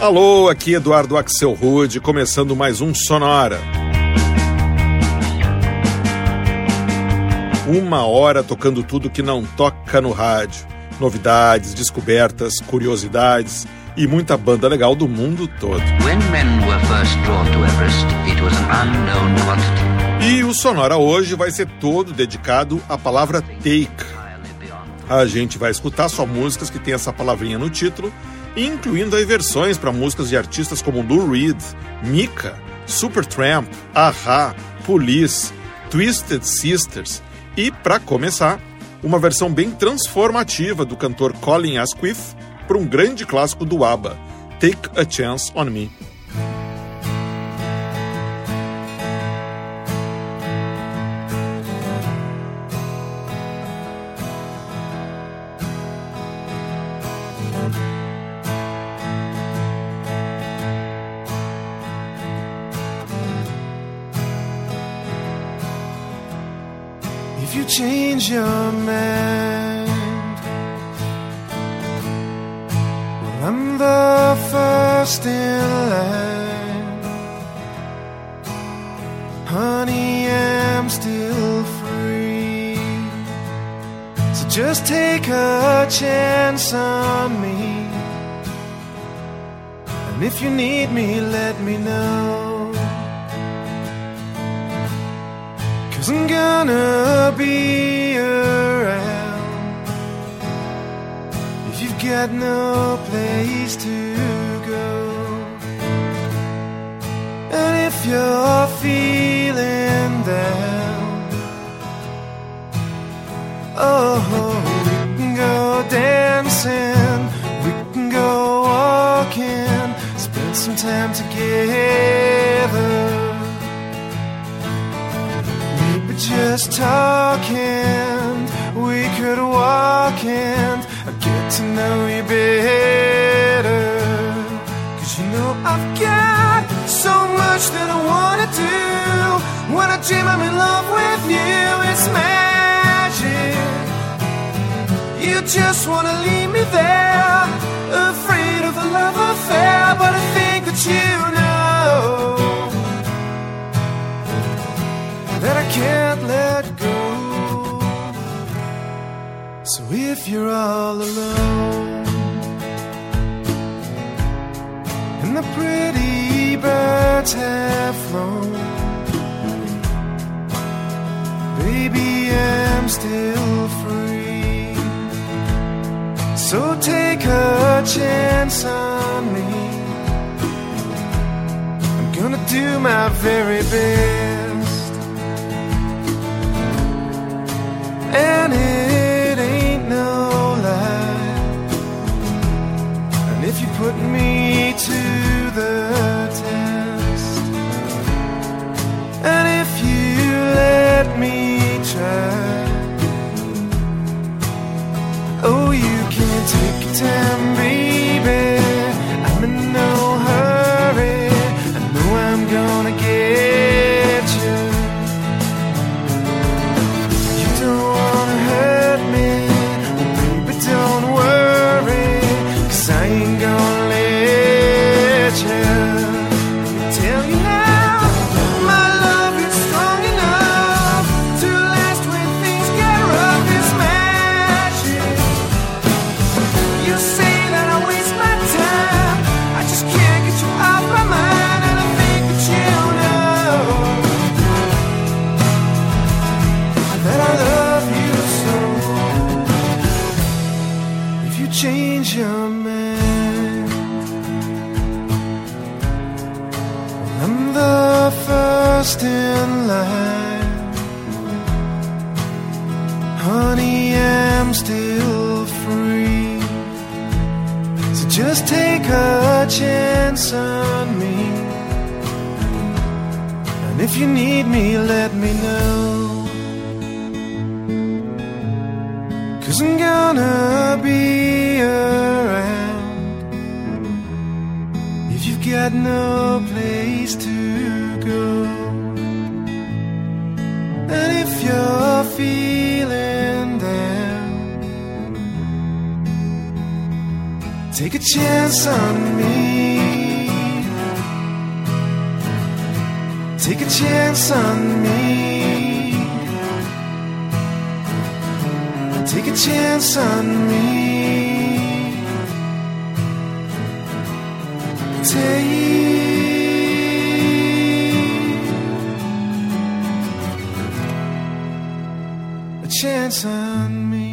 Alô, aqui Eduardo Axel Rude, começando mais um Sonora. Uma hora tocando tudo que não toca no rádio. Novidades, descobertas, curiosidades e muita banda legal do mundo todo. E o Sonora hoje vai ser todo dedicado à palavra take. A gente vai escutar só músicas que tem essa palavrinha no título incluindo aí versões para músicas de artistas como Lou Reed, Mika, Supertramp, Aha, Police, Twisted Sisters e, para começar, uma versão bem transformativa do cantor Colin Asquith para um grande clássico do ABBA, Take a Chance on Me. Mind. Well, I'm the first in line. Honey, I'm still free. So just take a chance on me. And if you need me, let me know. I'm gonna be around. If you've got no place to go. And if you're feeling down. Oh, we can go dancing. We can go walking. Spend some time together just talking. We could walk and I get to know you better. Cause you know I've got so much that I wanna do. When I dream I'm in love with you, it's magic. You just wanna leave me there, afraid of a love affair. But I think that you that I can't let go. So if you're all alone and the pretty birds have flown, baby, I'm still free. So take a chance on me. I'm gonna do my very best. And it ain't no lie. And if you put me to the test, and if you let me try, oh, you can take your time, on me. Take a chance on me.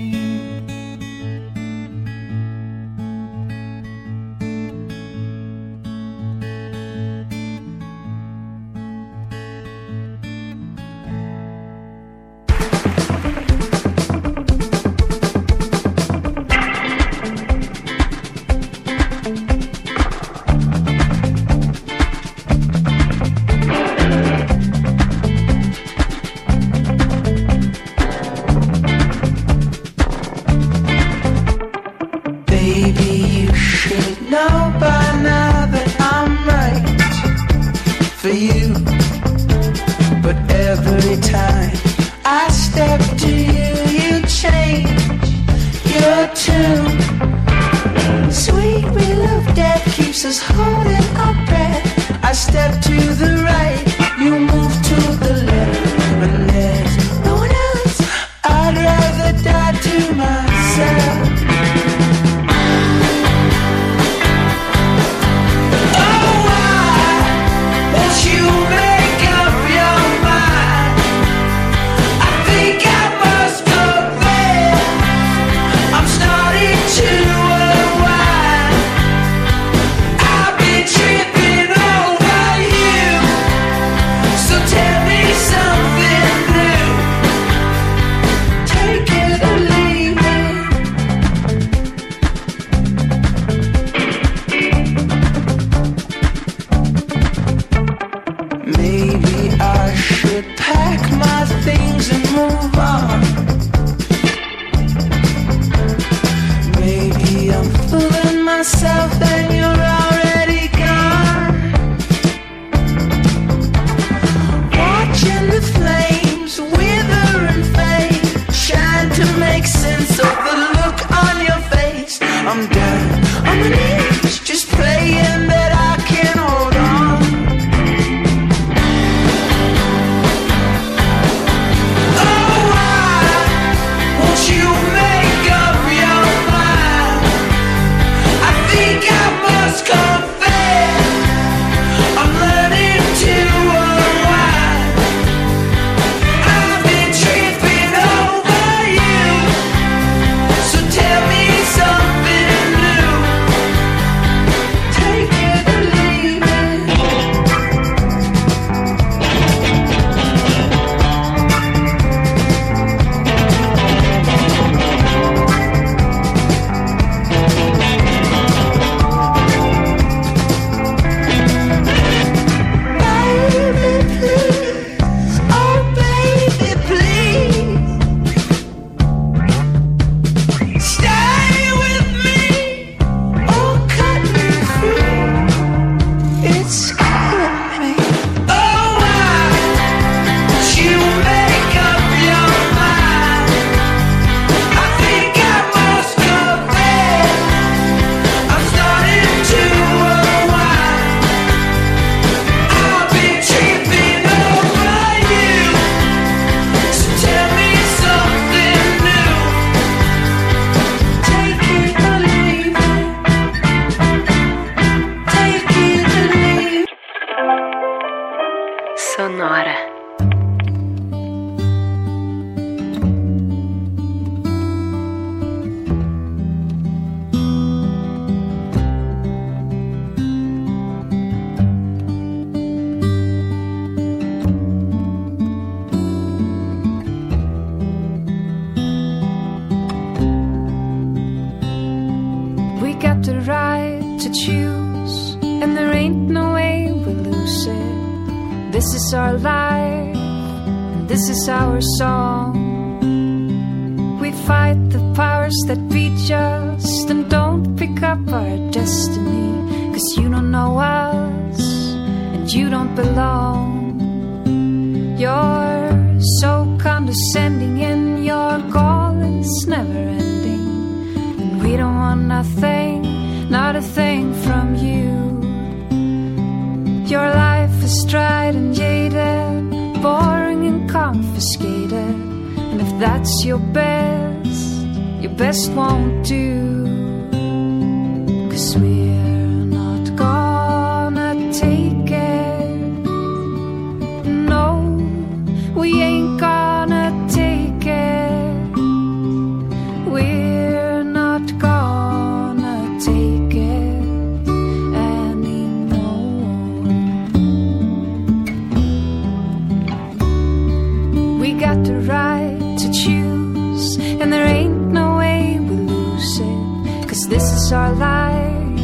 Is our life,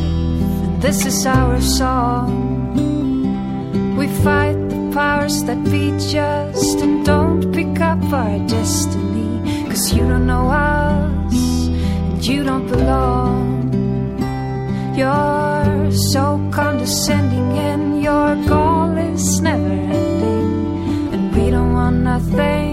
and this is our song. We fight the powers that be just and don't pick up our destiny. Cause you don't know us, and you don't belong. You're so condescending, and your goal is never ending. And we don't want nothing,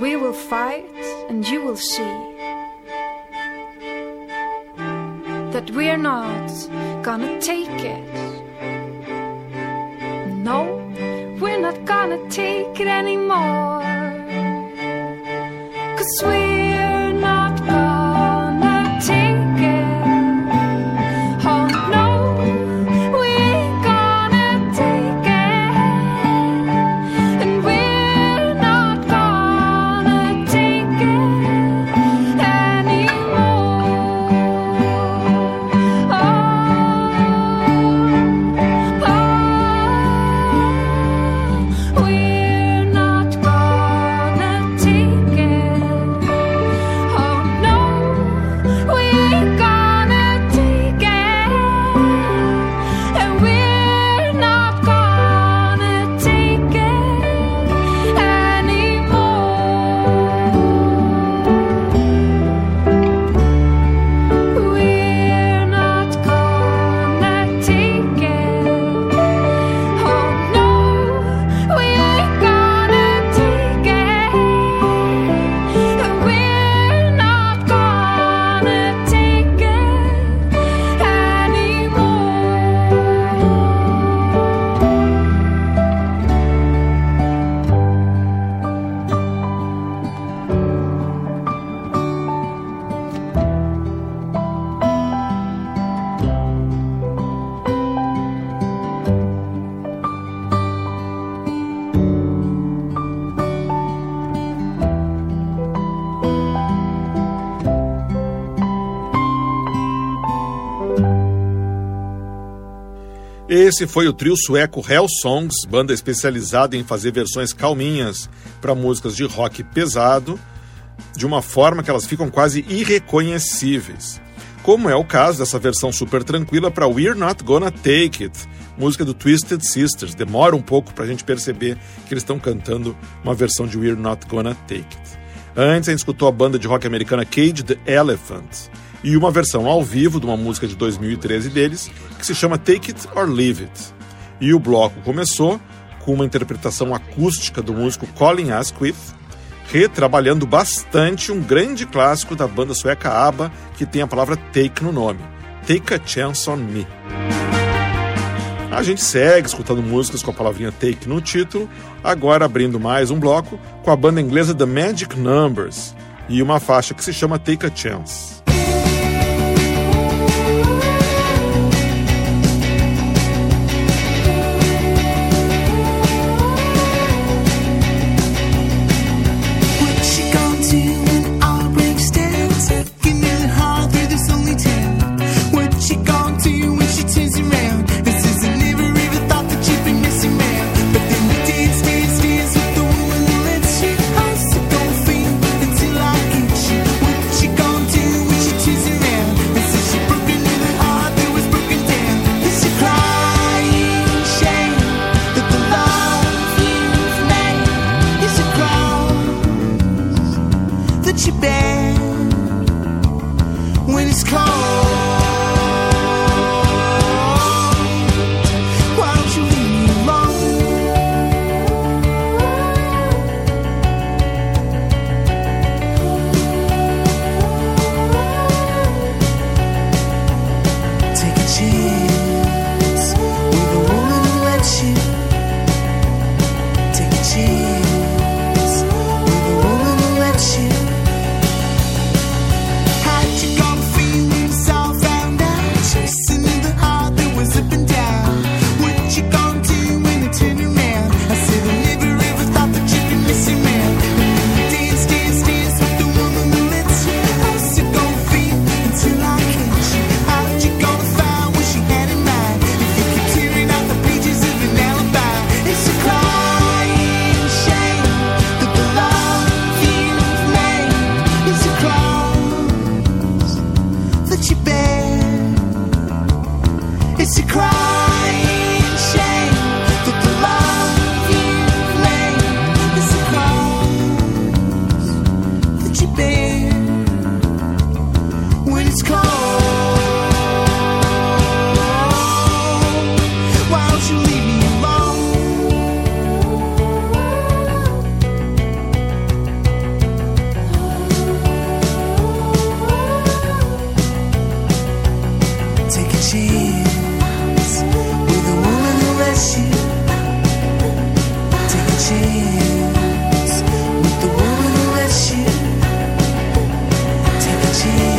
We will fight and you will see that we're not gonna take it. No, we're not gonna take it anymore. Cause we're Esse foi o trio sueco Hell Songs, banda especializada em fazer versões calminhas para músicas de rock pesado, de uma forma que elas ficam quase irreconhecíveis. Como é o caso dessa versão super tranquila para We're Not Gonna Take It, música do Twisted Sisters. Demora um pouco para a gente perceber que eles estão cantando uma versão de We're Not Gonna Take It. Antes a gente escutou a banda de rock americana Cage the Elephant e uma versão ao vivo de uma música de 2013 deles que se chama Take It or Leave It. E o bloco começou com uma interpretação acústica do músico Colin Asquith, retrabalhando bastante um grande clássico da banda sueca ABBA que tem a palavra take no nome, Take a Chance on Me. A gente segue escutando músicas com a palavrinha take no título, agora abrindo mais um bloco com a banda inglesa The Magic Numbers e uma faixa que se chama Take a Chance. when it's cold. see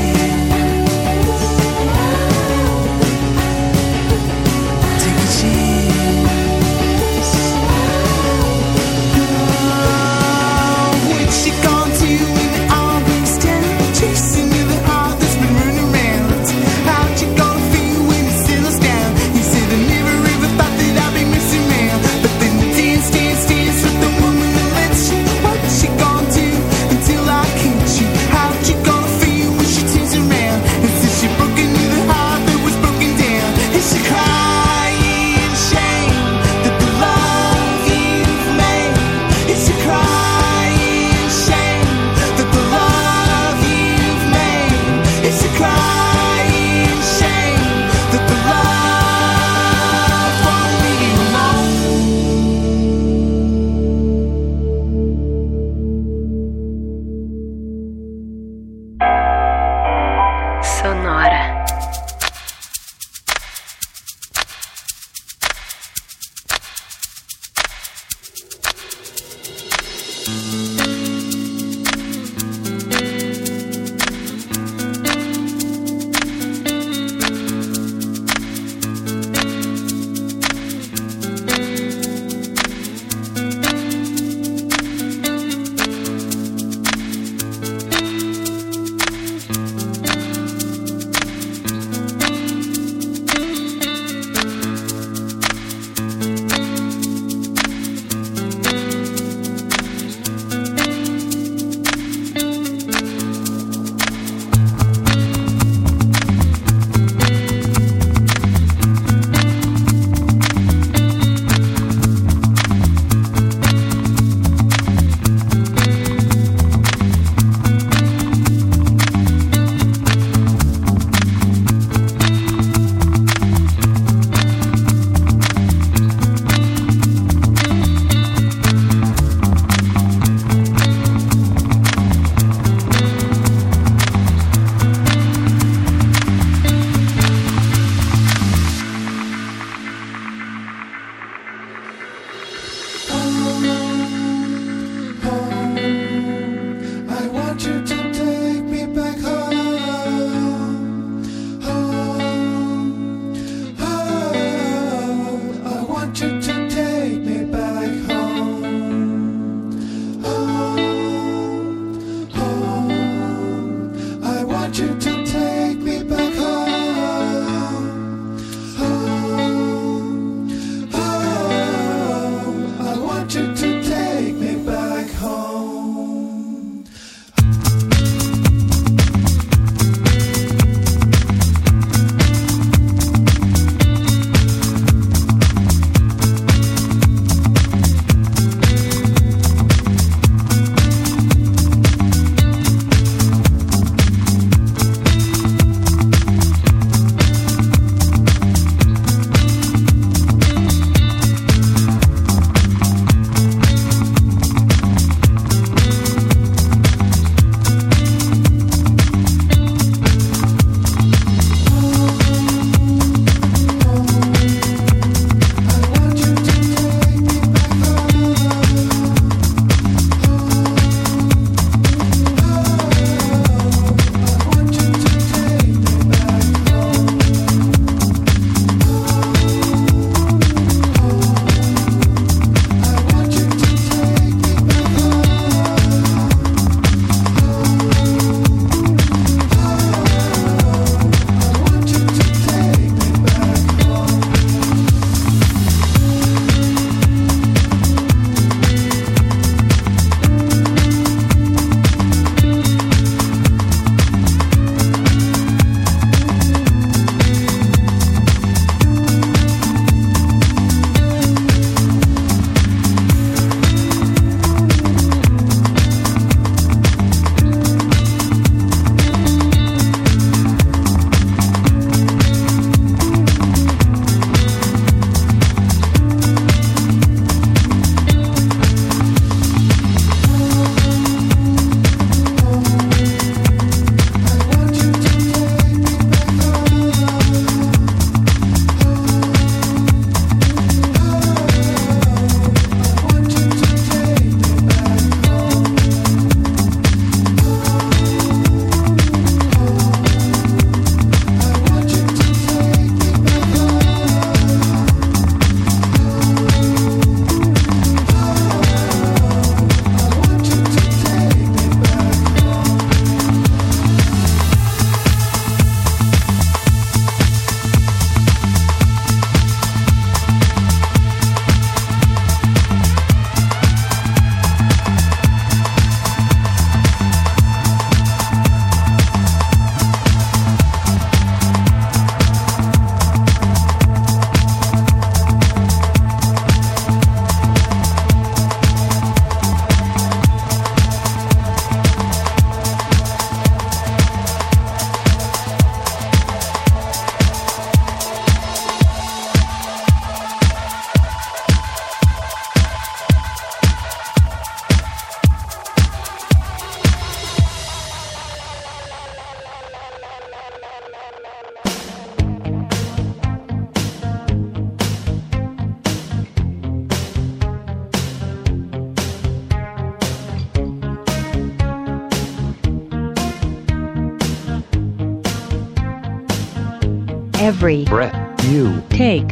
Every breath you. Take.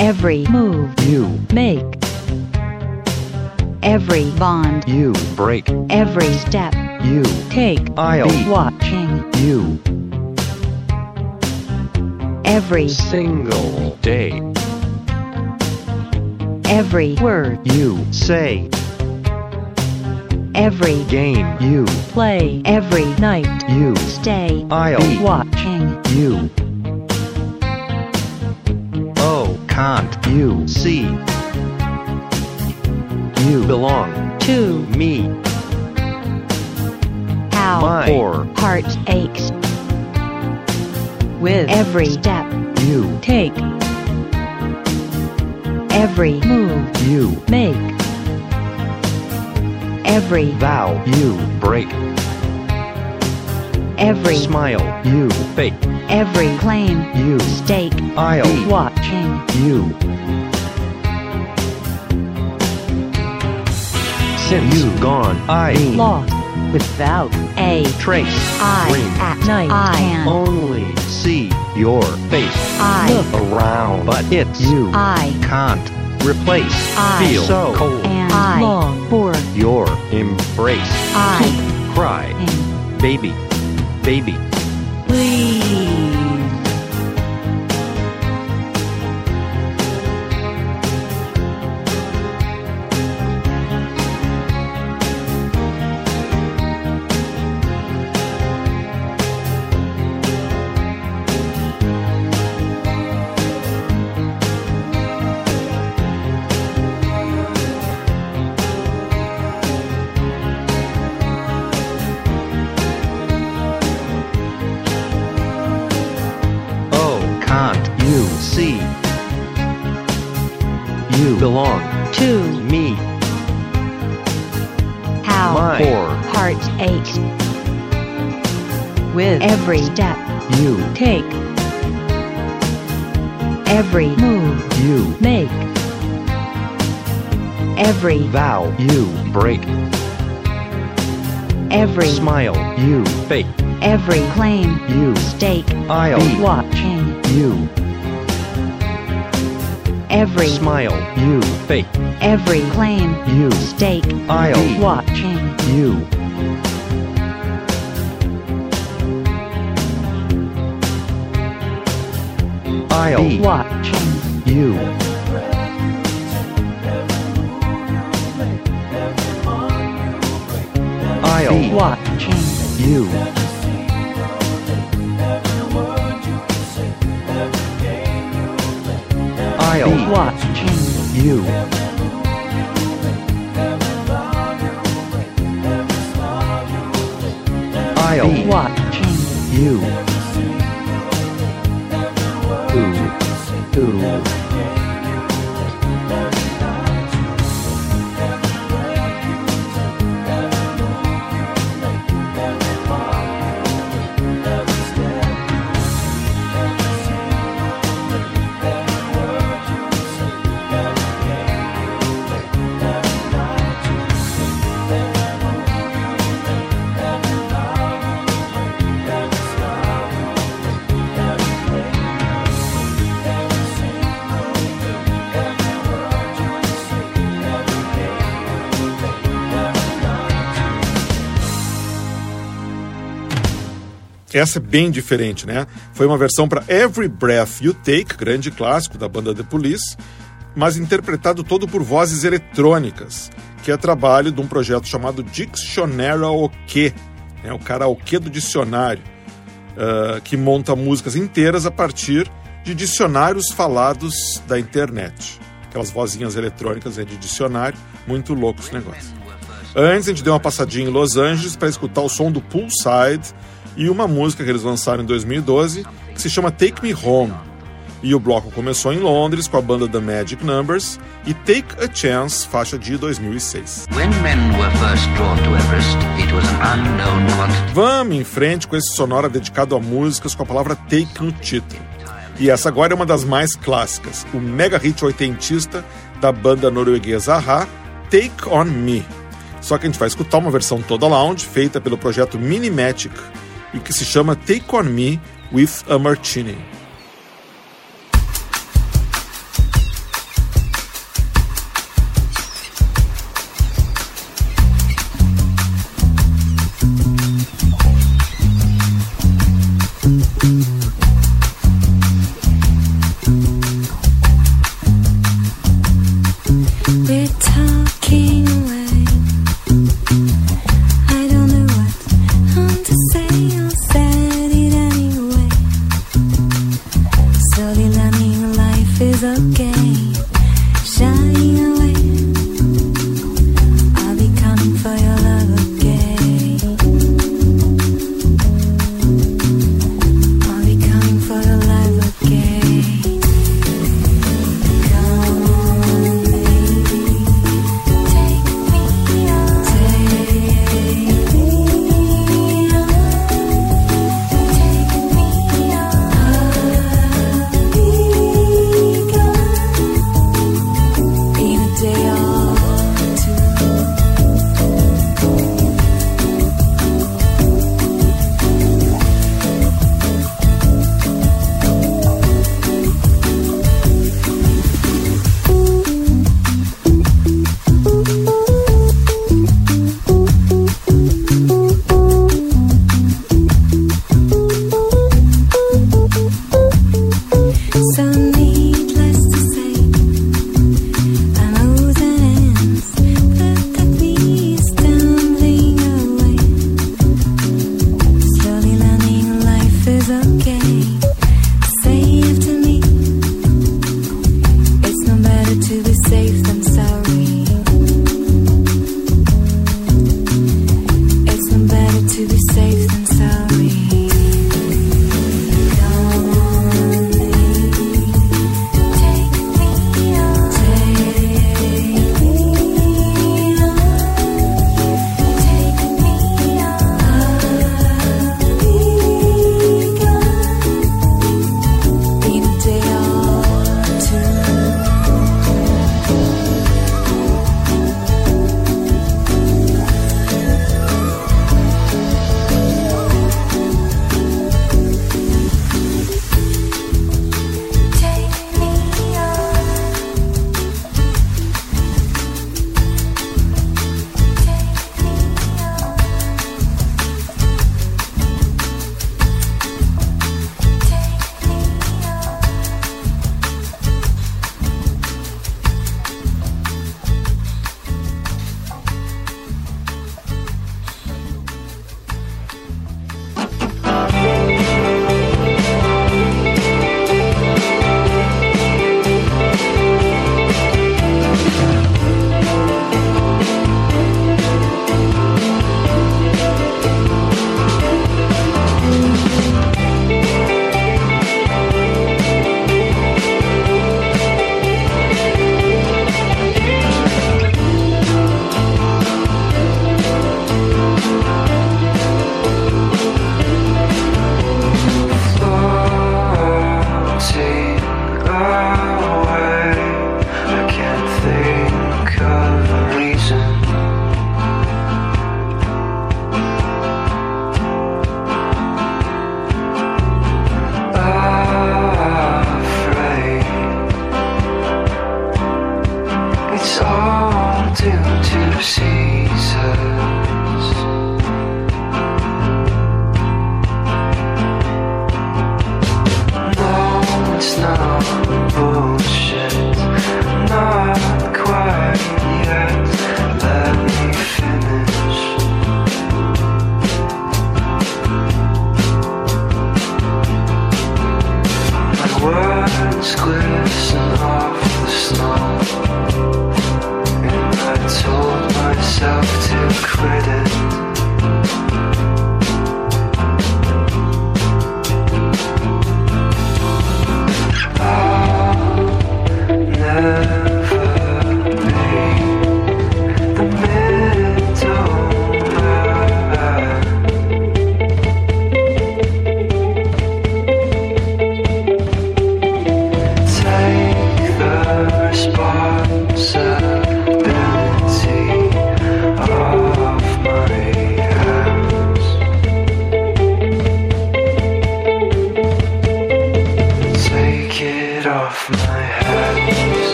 Every move. You. Make. Every bond. you. Break. Every step. You. Take. I'll be watching. you. Every single day. Every word. you. Say Every game you play. Every night you stay. I'll be watching. you oh can't you see you belong To me how my or heart aches. With every step you take. Every move you make. Every vow you break every smile you fake every claim you stake. I'll be watching. you since you gone I Lost without a trace eye dream at night. I can only see your face I look around but it's you I can't replace I feel so cold. and I long for your embrace. I cry. baby. Baby. Please. Fake every claim you stake. I'll be watching. you Every smile you fake every claim you stake. I'll be watching. you I'll Be watching. you I'll Be watching. You I'll Be watching. you I'll Be watching. you ooh ooh Essa é bem diferente, né? Foi uma versão para Every Breath You Take, grande clássico da banda The Police, mas interpretado todo por vozes eletrônicas, que é trabalho de um projeto chamado Dictionary né? o karaokê do dicionário, uh, que monta músicas inteiras a partir de dicionários falados da internet. Aquelas vozinhas eletrônicas né, de dicionário, muito louco esse negócio. Antes a gente deu uma passadinha em Los Angeles para escutar o som do Poolside e uma música que eles lançaram em 2012 que se chama Take Me Home. E o bloco começou em Londres com a banda The Magic Numbers e Take a Chance, faixa de 2006. When men were first drawn to Everest, it was an unknown quantity. Vamos em frente com esse sonora dedicado a músicas com a palavra take no título. E essa agora é uma das mais clássicas, o mega hit oitentista da banda norueguesa Aha, Take On Me. Só que a gente vai escutar uma versão toda lounge, feita pelo projeto Minimatic, e que se chama Take On Me with a Martini.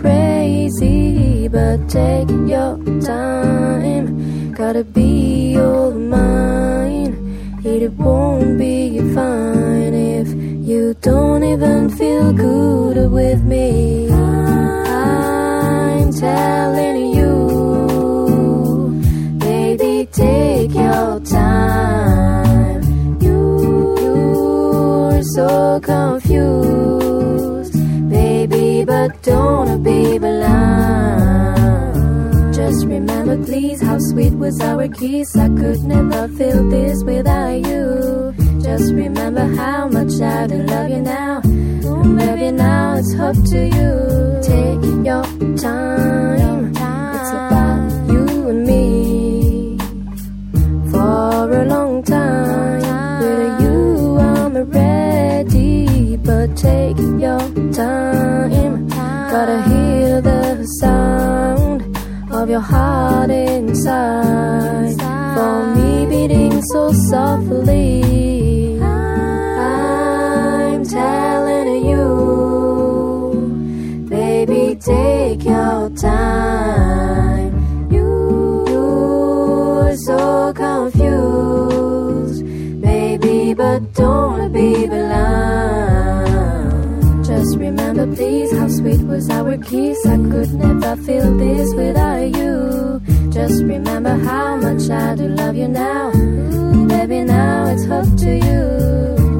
Crazy. But take your time, gotta be all mine. It won't be fine if you don't even feel good with me. I'm telling you, baby, take your time. You, you're so confused, don't. Just remember, please, how sweet was our kiss. I could never feel this without you. Just remember how much I do love you now. And baby, now it's up to you. Take your time. It's about you and me. For a long time, with you I'm ready. But take your time. Gotta hear the sound of your heart inside. For me beating so softly. I'm telling you, baby, take your time. You, you're so confused, baby, but don't be blind. Just remember, please, how sweet was our kiss. I could never feel this without you. Just remember how much I do love you now. Ooh, baby, now it's up to you.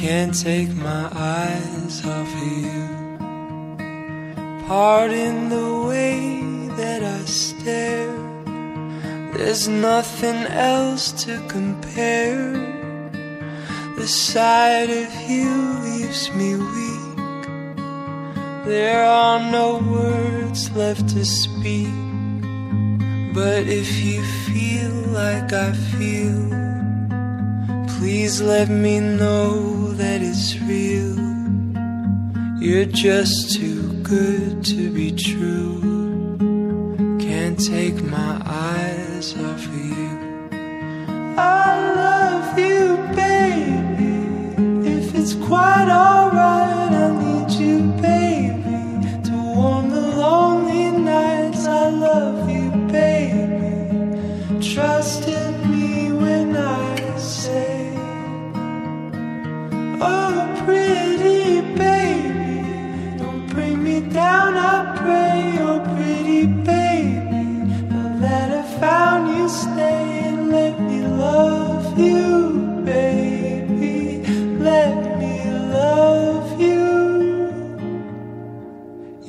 Can't take my eyes off of you. Pardon the way that I stare. There's nothing else to compare. The sight of you leaves me weak. There are no words left to speak. But if you feel like I feel, please let me know that it's real. You're just too good to be true. Can't take my eyes off of you. I love you, baby. If it's quite alright,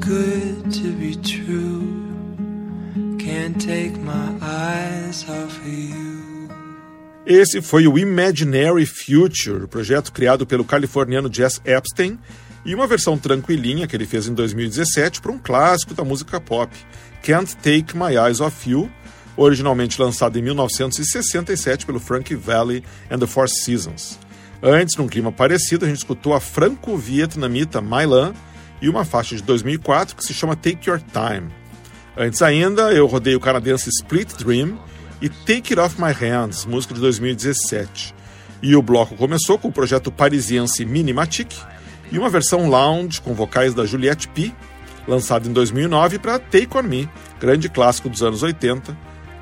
good to be true. Can't take my eyes off of you. Esse foi o Imaginary Future, projeto criado pelo californiano Jess Epstein, e uma versão tranquilinha que ele fez em 2017 para um clássico da música pop, Can't Take My Eyes Off You, originalmente lançado em 1967 pelo Frankie Valli and the Four Seasons. Antes, num clima parecido, a gente escutou a franco-vietnamita My Lan e uma faixa de 2004 que se chama Take Your Time. Antes ainda, eu rodei o canadense Split Dream e Take It Off My Hands, música de 2017. E o bloco começou com o projeto parisiense Minimatic e uma versão lounge com vocais da Juliette P, lançado em 2009 para Take On Me, grande clássico dos anos 80,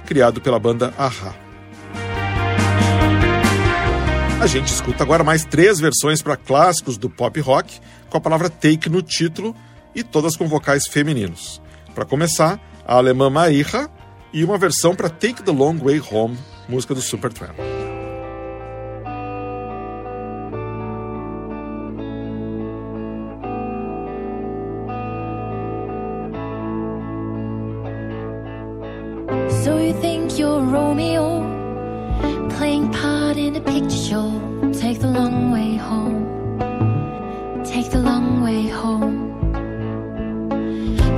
criado pela banda Aha. A gente escuta agora mais três versões para clássicos do pop rock, com a palavra take no título e todas com vocais femininos. Para começar, a alemã Maíra e uma versão para Take the Long Way Home, música do Supertramp. Romeo playing part in a picture show? Take the long way home. take the long way home.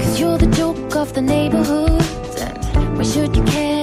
Cause you're the joke of the neighborhood, and why should you care?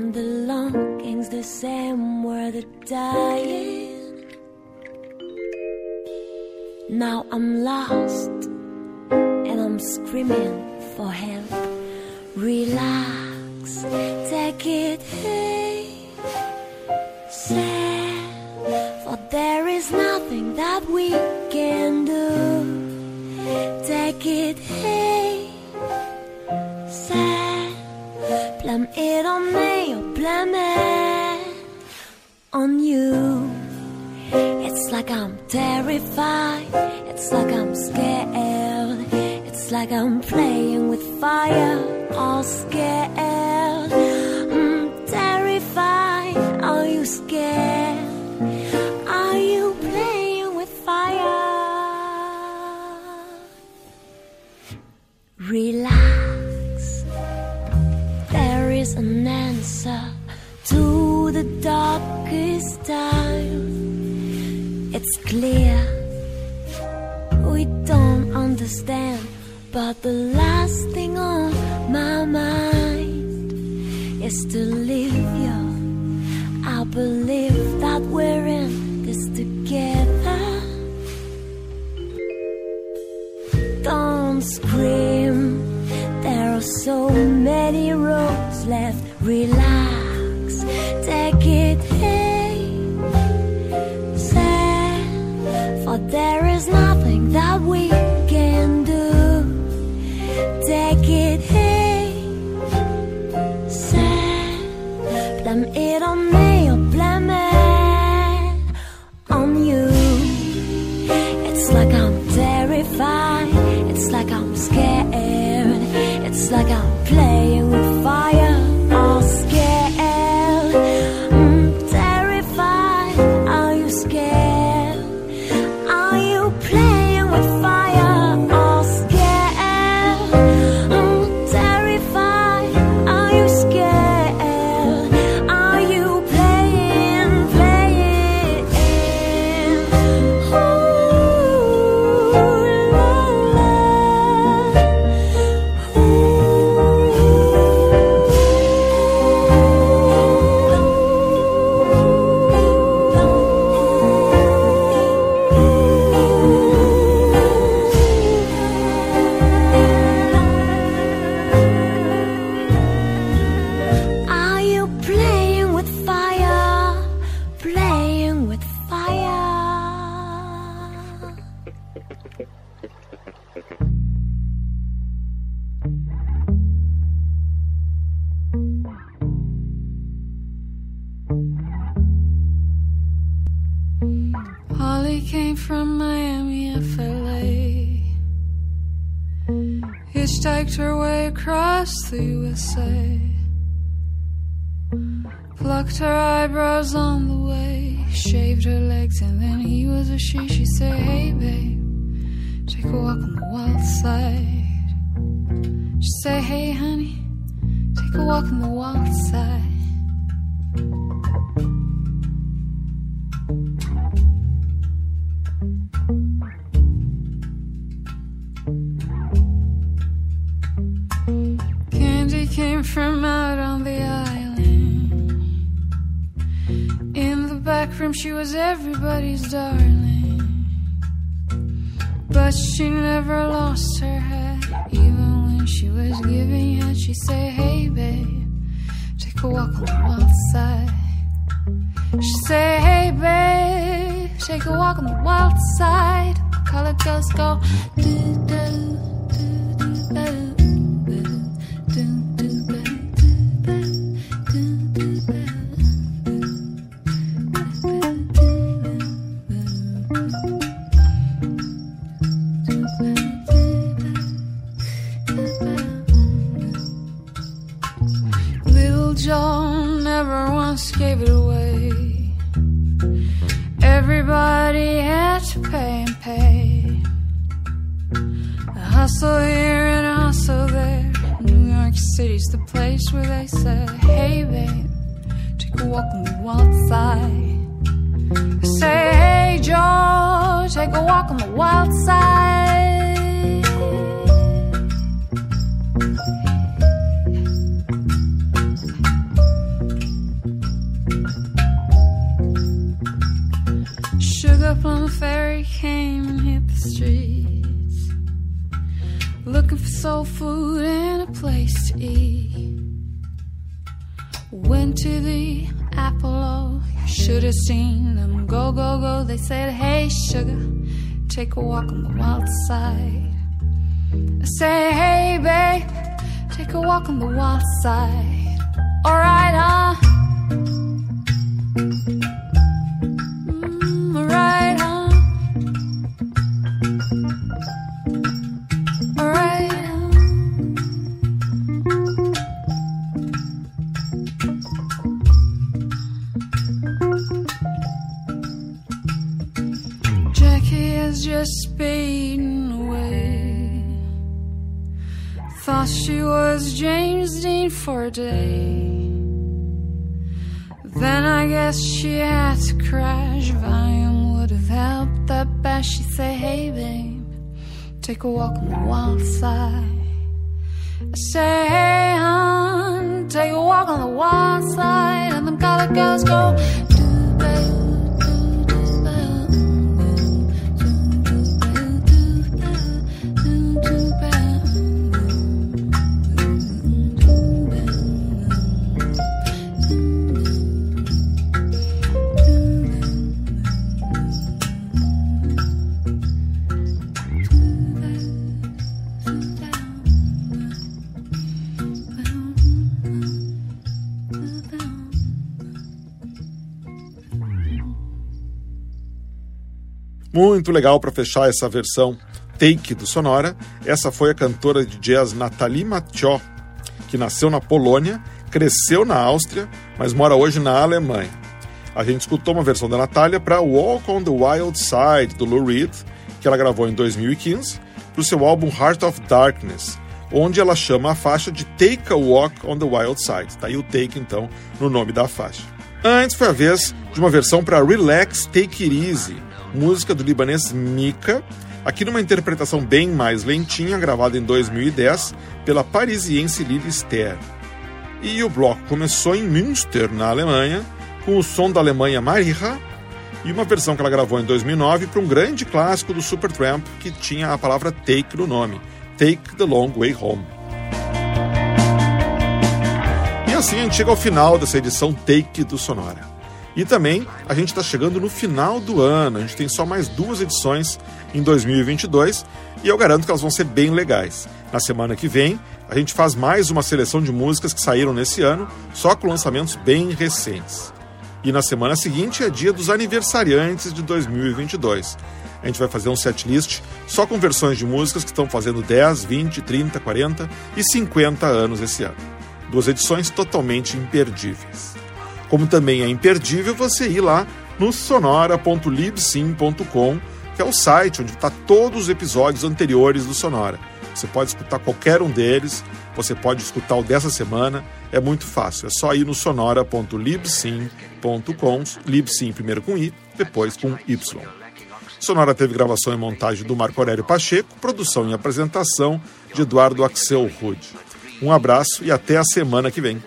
And the longing's the same where the dying. Now I'm lost and I'm screaming for help. Relax, take it easy. For there is nothing that we can do. Take it easy. Blame it on me on you. It's like I'm terrified, it's like I'm scared, it's like I'm playing with fire, all scared. understand. But the last thing on my mind is to leave you. I believe that we're in this together. Don't scream, there are so many roads left. Relax. Blame it on she was everybody's darling. But she never lost her head. Even when she was giving head, she said, Hey, babe, take a walk on the wild side. She said, Hey, babe, take a walk on the wild side. Colored girls go, should have seen them go, go, go. They said, Hey, sugar, take a walk on the wild side. I say, Hey, babe, take a walk on the wild side. Alright, huh? For a day. Then I guess she had to crash. Volume would have helped that best. She said, Hey, babe, take a walk on the wild side. I say, Hey, hon, take a walk on the wild side. And them colored girls go, Muito legal para fechar essa versão take do Sonora. Essa foi a cantora de jazz Nathalie Mathieu, que nasceu na Polônia, cresceu na Áustria, mas mora hoje na Alemanha. A gente escutou uma versão da Natália para Walk on the Wild Side, do Lou Reed, que ela gravou em 2015, para o seu álbum Heart of Darkness, onde ela chama a faixa de Take a Walk on the Wild Side. Tá aí o take, então, no nome da faixa. Antes foi a vez de uma versão para Relax Take It Easy, música do libanês Mika, aqui numa interpretação bem mais lentinha, gravada em 2010 pela parisiense Lili Ster. E o bloco começou em Münster, na Alemanha, com o som da Alemanha Mariha e uma versão que ela gravou em 2009 para um grande clássico do Supertramp que tinha a palavra take no nome, Take the Long Way Home. E assim a gente chega ao final dessa edição Take do Sonora. E também a gente está chegando no final do ano, a gente tem só mais duas edições em 2022 e eu garanto que elas vão ser bem legais. Na semana que vem, a gente faz mais uma seleção de músicas que saíram nesse ano, só com lançamentos bem recentes. E na semana seguinte é dia dos aniversariantes de 2022. A gente vai fazer um setlist só com versões de músicas que estão fazendo 10, 20, 30, 40 e 50 anos esse ano. Duas edições totalmente imperdíveis. Como também é imperdível você ir lá no sonora.libsim.com, que é o site onde está todos os episódios anteriores do Sonora. Você pode escutar qualquer um deles, você pode escutar o dessa semana, é muito fácil. É só ir no sonora.libsim.com, libsim primeiro com i, depois com y. Sonora teve gravação e montagem do Marco Aurélio Pacheco, produção e apresentação de Eduardo Axel Rude. Um abraço e até a semana que vem.